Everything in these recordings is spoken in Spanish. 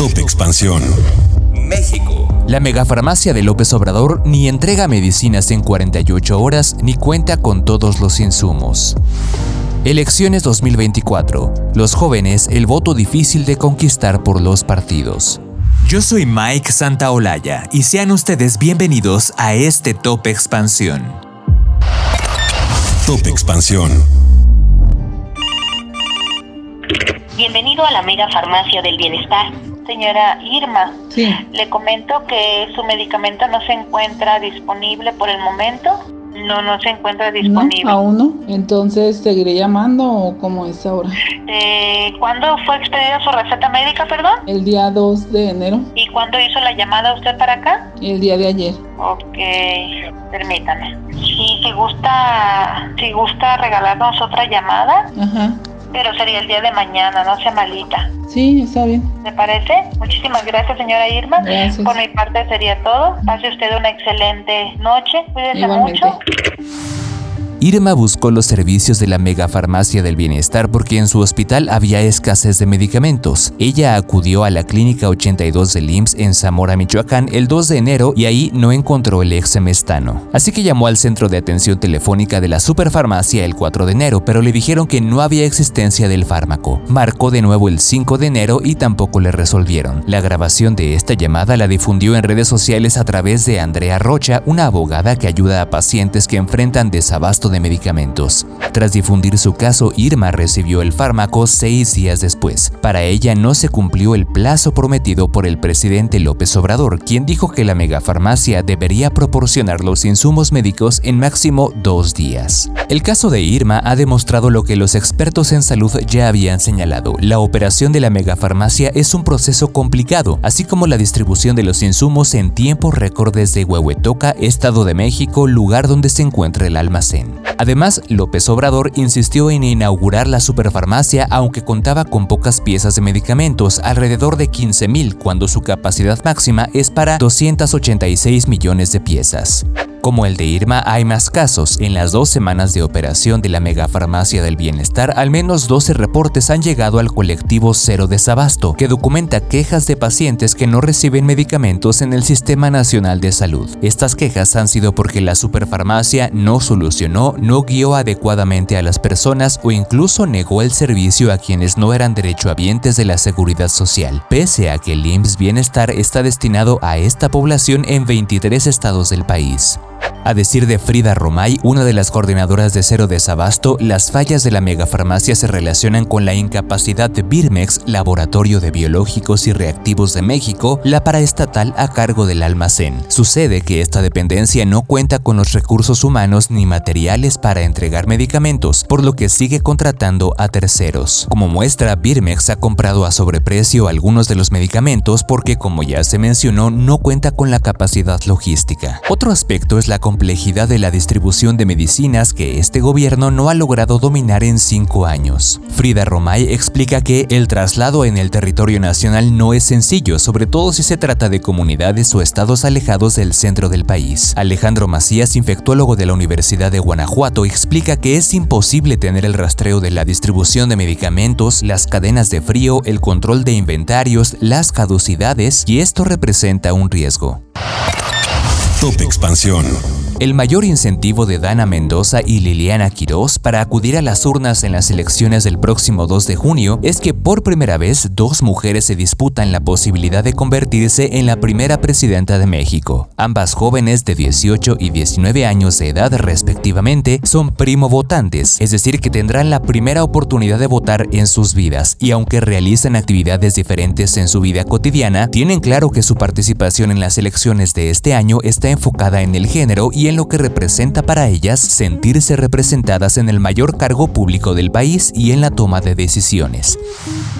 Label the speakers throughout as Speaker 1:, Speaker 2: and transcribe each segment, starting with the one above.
Speaker 1: Top Expansión.
Speaker 2: México. La megafarmacia de López Obrador ni entrega medicinas en 48 horas ni cuenta con todos los insumos. Elecciones 2024. Los jóvenes, el voto difícil de conquistar por los partidos. Yo soy Mike Santaolalla y sean ustedes bienvenidos a este Top Expansión.
Speaker 1: Top Expansión.
Speaker 3: Bienvenido a la Mega Farmacia del Bienestar. Señora Irma, le comento que su medicamento no se encuentra disponible por el momento. No, no se encuentra disponible.
Speaker 4: No, aún no. Entonces, ¿seguiré llamando o cómo es ahora?
Speaker 3: Eh, ¿Cuándo fue expedida su receta médica, perdón?
Speaker 4: El día 2 de enero.
Speaker 3: ¿Y cuándo hizo la llamada usted para acá?
Speaker 4: El día de ayer.
Speaker 3: Ok, permítame. Si, si gusta, si gusta regalarnos otra llamada,
Speaker 4: Ajá.
Speaker 3: Pero sería el día de mañana, no sea malita.
Speaker 4: Sí, está bien.
Speaker 3: ¿Me parece? Muchísimas gracias, señora Irma.
Speaker 4: Gracias.
Speaker 3: Por mi parte sería todo. Pase usted una excelente noche. Cuídese
Speaker 4: Igualmente.
Speaker 3: mucho.
Speaker 2: Irma buscó los servicios de la megafarmacia del bienestar porque en su hospital había escasez de medicamentos. Ella acudió a la clínica 82 del IMSS en Zamora, Michoacán el 2 de enero y ahí no encontró el exemestano. Así que llamó al centro de atención telefónica de la superfarmacia el 4 de enero, pero le dijeron que no había existencia del fármaco. Marcó de nuevo el 5 de enero y tampoco le resolvieron. La grabación de esta llamada la difundió en redes sociales a través de Andrea Rocha, una abogada que ayuda a pacientes que enfrentan desabasto de medicamentos. Tras difundir su caso, Irma recibió el fármaco seis días después. Para ella no se cumplió el plazo prometido por el presidente López Obrador, quien dijo que la megafarmacia debería proporcionar los insumos médicos en máximo dos días. El caso de Irma ha demostrado lo que los expertos en salud ya habían señalado. La operación de la megafarmacia es un proceso complicado, así como la distribución de los insumos en tiempos récord desde Huehuetoca, Estado de México, lugar donde se encuentra el almacén. Además, López Obrador insistió en inaugurar la superfarmacia aunque contaba con pocas piezas de medicamentos, alrededor de 15.000, cuando su capacidad máxima es para 286 millones de piezas. Como el de Irma, hay más casos. En las dos semanas de operación de la megafarmacia del bienestar, al menos 12 reportes han llegado al colectivo Cero Desabasto, que documenta quejas de pacientes que no reciben medicamentos en el Sistema Nacional de Salud. Estas quejas han sido porque la superfarmacia no solucionó, no guió adecuadamente a las personas o incluso negó el servicio a quienes no eran derechohabientes de la seguridad social, pese a que el IMSS Bienestar está destinado a esta población en 23 estados del país. A decir de Frida Romay, una de las coordinadoras de Cero Desabasto, las fallas de la megafarmacia se relacionan con la incapacidad de Birmex, Laboratorio de Biológicos y Reactivos de México, la paraestatal a cargo del almacén. Sucede que esta dependencia no cuenta con los recursos humanos ni materiales para entregar medicamentos, por lo que sigue contratando a terceros. Como muestra, Birmex ha comprado a sobreprecio algunos de los medicamentos porque, como ya se mencionó, no cuenta con la capacidad logística. Otro aspecto es la complejidad de la distribución de medicinas que este gobierno no ha logrado dominar en cinco años. Frida Romay explica que el traslado en el territorio nacional no es sencillo, sobre todo si se trata de comunidades o estados alejados del centro del país. Alejandro Macías, infectólogo de la Universidad de Guanajuato, explica que es imposible tener el rastreo de la distribución de medicamentos, las cadenas de frío, el control de inventarios, las caducidades, y esto representa un riesgo.
Speaker 1: Top Expansión.
Speaker 2: El mayor incentivo de Dana Mendoza y Liliana Quirós para acudir a las urnas en las elecciones del próximo 2 de junio es que por primera vez dos mujeres se disputan la posibilidad de convertirse en la primera presidenta de México. Ambas jóvenes de 18 y 19 años de edad respectivamente son primo votantes, es decir, que tendrán la primera oportunidad de votar en sus vidas y aunque realizan actividades diferentes en su vida cotidiana, tienen claro que su participación en las elecciones de este año está enfocada en el género y en lo que representa para ellas sentirse representadas en el mayor cargo público del país y en la toma de decisiones.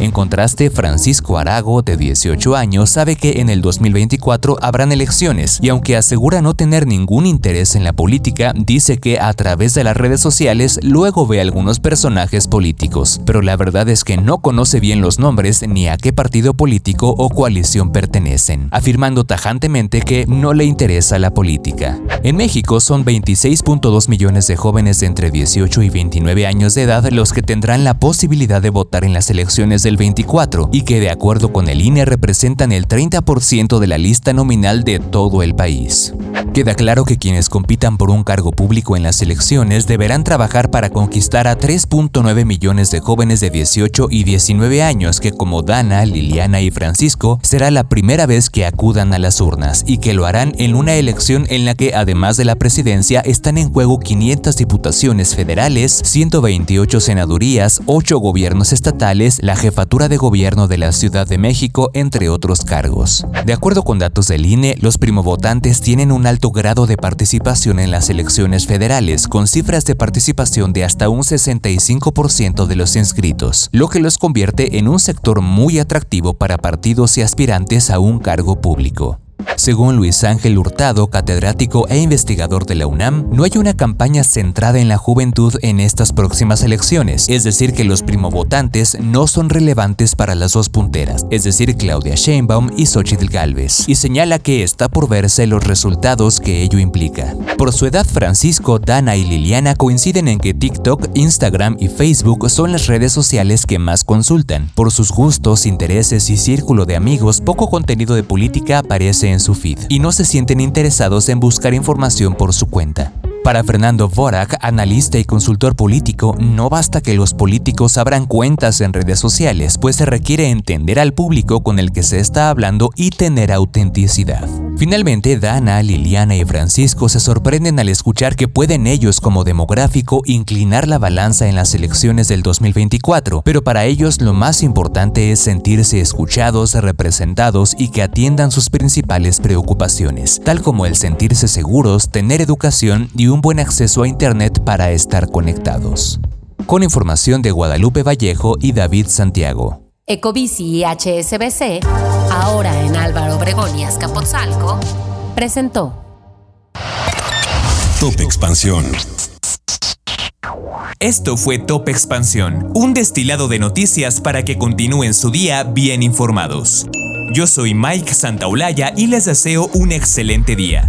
Speaker 2: En contraste, Francisco Arago, de 18 años, sabe que en el 2024 habrán elecciones y aunque asegura no tener ningún interés en la política, dice que a través de las redes sociales luego ve algunos personajes políticos, pero la verdad es que no conoce bien los nombres ni a qué partido político o coalición pertenecen, afirmando tajantemente que no le interesa la política. En México, Son 26.2 millones de jóvenes de entre 18 y 29 años de edad los que tendrán la posibilidad de votar en las elecciones del 24 y que de acuerdo con el INE representan el 30% de la lista nominal de todo el país. Queda claro que quienes compitan por un cargo público en las elecciones deberán trabajar para conquistar a 3.9 millones de jóvenes de 18 y 19 años que como Dana, Liliana y Francisco será la primera vez que acudan a las urnas y que lo harán en una elección en la que además de la presidencia están en juego 500 diputaciones federales, 128 senadurías, 8 gobiernos estatales, la jefatura de gobierno de la Ciudad de México, entre otros cargos. De acuerdo con datos del INE, los primovotantes tienen un alto grado de participación en las elecciones federales, con cifras de participación de hasta un 65% de los inscritos, lo que los convierte en un sector muy atractivo para partidos y aspirantes a un cargo público. Según Luis Ángel Hurtado, catedrático e investigador de la UNAM, no hay una campaña centrada en la juventud en estas próximas elecciones, es decir, que los primovotantes no son relevantes para las dos punteras, es decir, Claudia Sheinbaum y Xochitl Galvez, y señala que está por verse los resultados que ello implica. Por su edad, Francisco, Dana y Liliana coinciden en que TikTok, Instagram y Facebook son las redes sociales que más consultan. Por sus gustos, intereses y círculo de amigos, poco contenido de política aparece en su feed y no se sienten interesados en buscar información por su cuenta. Para Fernando Vorak, analista y consultor político, no basta que los políticos abran cuentas en redes sociales, pues se requiere entender al público con el que se está hablando y tener autenticidad. Finalmente, Dana, Liliana y Francisco se sorprenden al escuchar que pueden ellos como demográfico inclinar la balanza en las elecciones del 2024, pero para ellos lo más importante es sentirse escuchados, representados y que atiendan sus principales preocupaciones, tal como el sentirse seguros, tener educación y un un buen acceso a Internet para estar conectados. Con información de Guadalupe Vallejo y David Santiago.
Speaker 5: Ecobici y HSBC, ahora en Álvaro Obregón y Azcapotzalco, presentó
Speaker 1: Top Expansión.
Speaker 2: Esto fue Top Expansión, un destilado de noticias para que continúen su día bien informados. Yo soy Mike Santaolalla y les deseo un excelente día.